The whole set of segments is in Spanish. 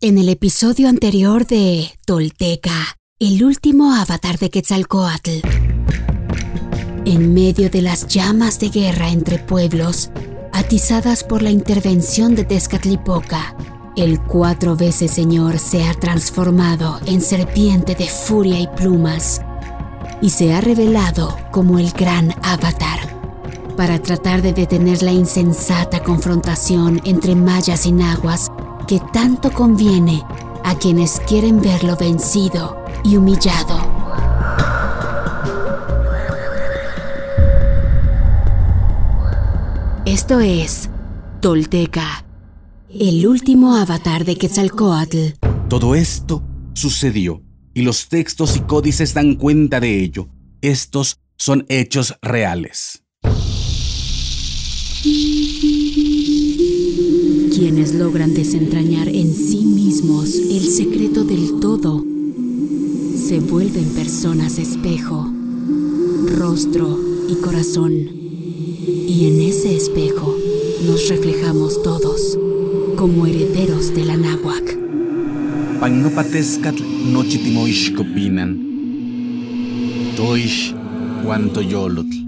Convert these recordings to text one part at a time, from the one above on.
En el episodio anterior de Tolteca, el último avatar de Quetzalcoatl. En medio de las llamas de guerra entre pueblos, atizadas por la intervención de Tezcatlipoca, el cuatro veces señor se ha transformado en serpiente de furia y plumas y se ha revelado como el gran avatar para tratar de detener la insensata confrontación entre mayas y nahuas que tanto conviene a quienes quieren verlo vencido y humillado. Esto es Tolteca, el último avatar de Quetzalcoatl. Todo esto sucedió y los textos y códices dan cuenta de ello. Estos son hechos reales. Logran desentrañar en sí mismos el secreto del todo, se vuelven personas espejo, rostro y corazón. Y en ese espejo nos reflejamos todos como herederos de la náhuac. no chitimoishkopinan. Toish yolotl.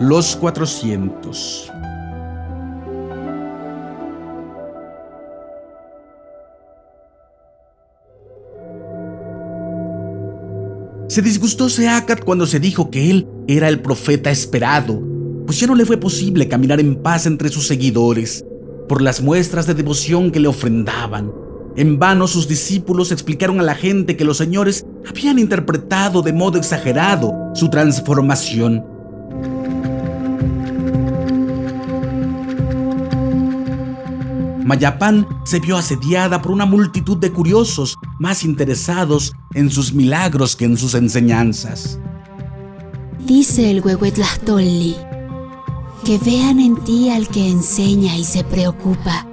Los 400. Se disgustó Seacat cuando se dijo que él era el profeta esperado, pues ya no le fue posible caminar en paz entre sus seguidores por las muestras de devoción que le ofrendaban. En vano sus discípulos explicaron a la gente que los señores habían interpretado de modo exagerado su transformación Mayapán se vio asediada por una multitud de curiosos más interesados en sus milagros que en sus enseñanzas. Dice el Huehuetlahtolli, que vean en ti al que enseña y se preocupa,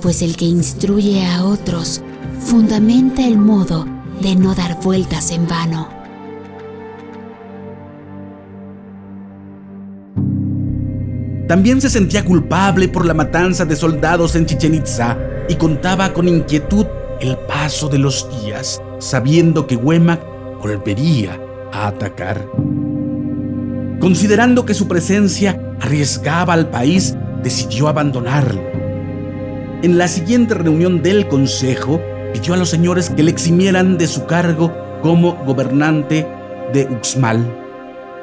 pues el que instruye a otros fundamenta el modo de no dar vueltas en vano. También se sentía culpable por la matanza de soldados en Chichen Itza y contaba con inquietud el paso de los días, sabiendo que Huemac volvería a atacar. Considerando que su presencia arriesgaba al país, decidió abandonarlo. En la siguiente reunión del Consejo, pidió a los señores que le eximieran de su cargo como gobernante de Uxmal,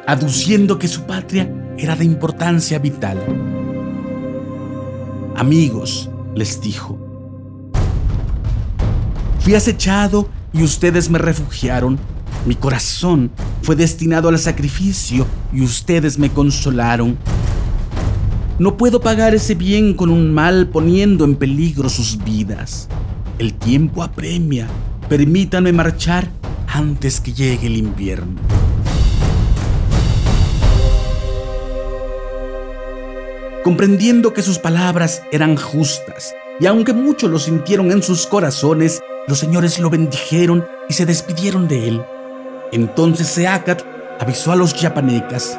aduciendo que su patria era de importancia vital. Amigos, les dijo, fui acechado y ustedes me refugiaron. Mi corazón fue destinado al sacrificio y ustedes me consolaron. No puedo pagar ese bien con un mal poniendo en peligro sus vidas. El tiempo apremia. Permítanme marchar antes que llegue el invierno. Comprendiendo que sus palabras eran justas, y aunque muchos lo sintieron en sus corazones, los señores lo bendijeron y se despidieron de él. Entonces Seacat avisó a los yapanecas.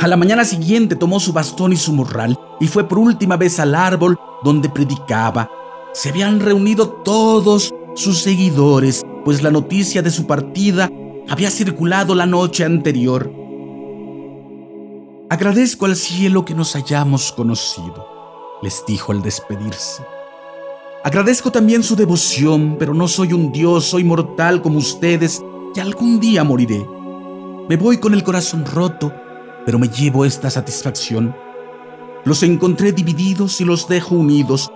A la mañana siguiente tomó su bastón y su morral y fue por última vez al árbol donde predicaba. Se habían reunido todos sus seguidores, pues la noticia de su partida había circulado la noche anterior. Agradezco al cielo que nos hayamos conocido, les dijo al despedirse. Agradezco también su devoción, pero no soy un dios, soy mortal como ustedes y algún día moriré. Me voy con el corazón roto, pero me llevo esta satisfacción. Los encontré divididos y los dejo unidos.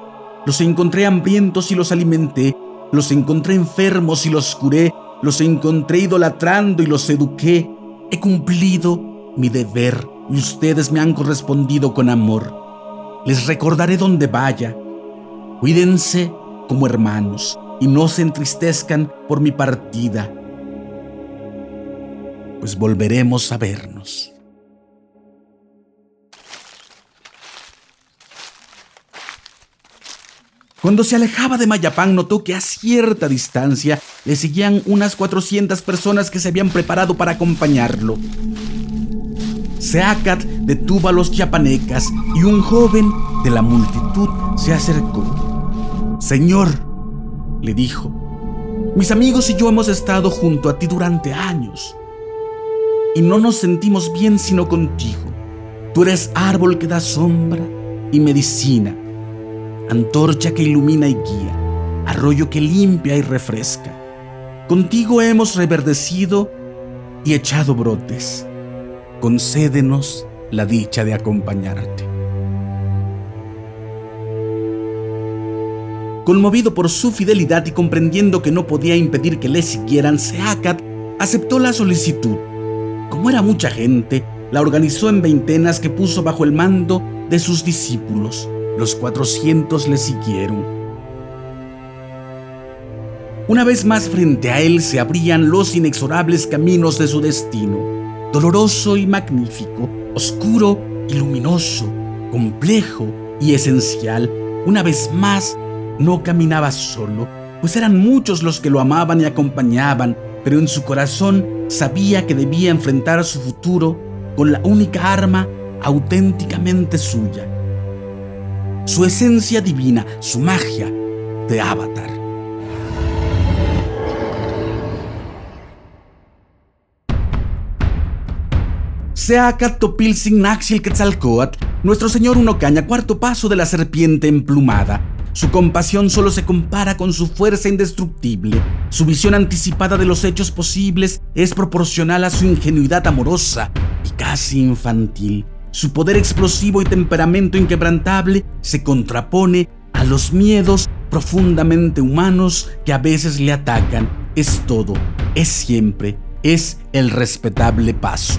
Los encontré hambrientos y los alimenté. Los encontré enfermos y los curé. Los encontré idolatrando y los eduqué. He cumplido mi deber y ustedes me han correspondido con amor. Les recordaré donde vaya. Cuídense como hermanos y no se entristezcan por mi partida, pues volveremos a vernos. Cuando se alejaba de Mayapán notó que a cierta distancia le seguían unas 400 personas que se habían preparado para acompañarlo. Seacat detuvo a los chiapanecas y un joven de la multitud se acercó. Señor, le dijo, mis amigos y yo hemos estado junto a ti durante años y no nos sentimos bien sino contigo. Tú eres árbol que da sombra y medicina antorcha que ilumina y guía, arroyo que limpia y refresca. Contigo hemos reverdecido y echado brotes. Concédenos la dicha de acompañarte. Conmovido por su fidelidad y comprendiendo que no podía impedir que le siguieran, Seacat aceptó la solicitud. Como era mucha gente, la organizó en veintenas que puso bajo el mando de sus discípulos. Los cuatrocientos le siguieron. Una vez más frente a él se abrían los inexorables caminos de su destino, doloroso y magnífico, oscuro y luminoso, complejo y esencial. Una vez más, no caminaba solo, pues eran muchos los que lo amaban y acompañaban, pero en su corazón sabía que debía enfrentar su futuro con la única arma auténticamente suya, su esencia divina, su magia de avatar. Sea Topilzin Naxil Quetzalcoatl, nuestro señor Unocaña, cuarto paso de la serpiente emplumada. Su compasión solo se compara con su fuerza indestructible. Su visión anticipada de los hechos posibles es proporcional a su ingenuidad amorosa y casi infantil. Su poder explosivo y temperamento inquebrantable se contrapone a los miedos profundamente humanos que a veces le atacan. Es todo, es siempre, es el respetable paso.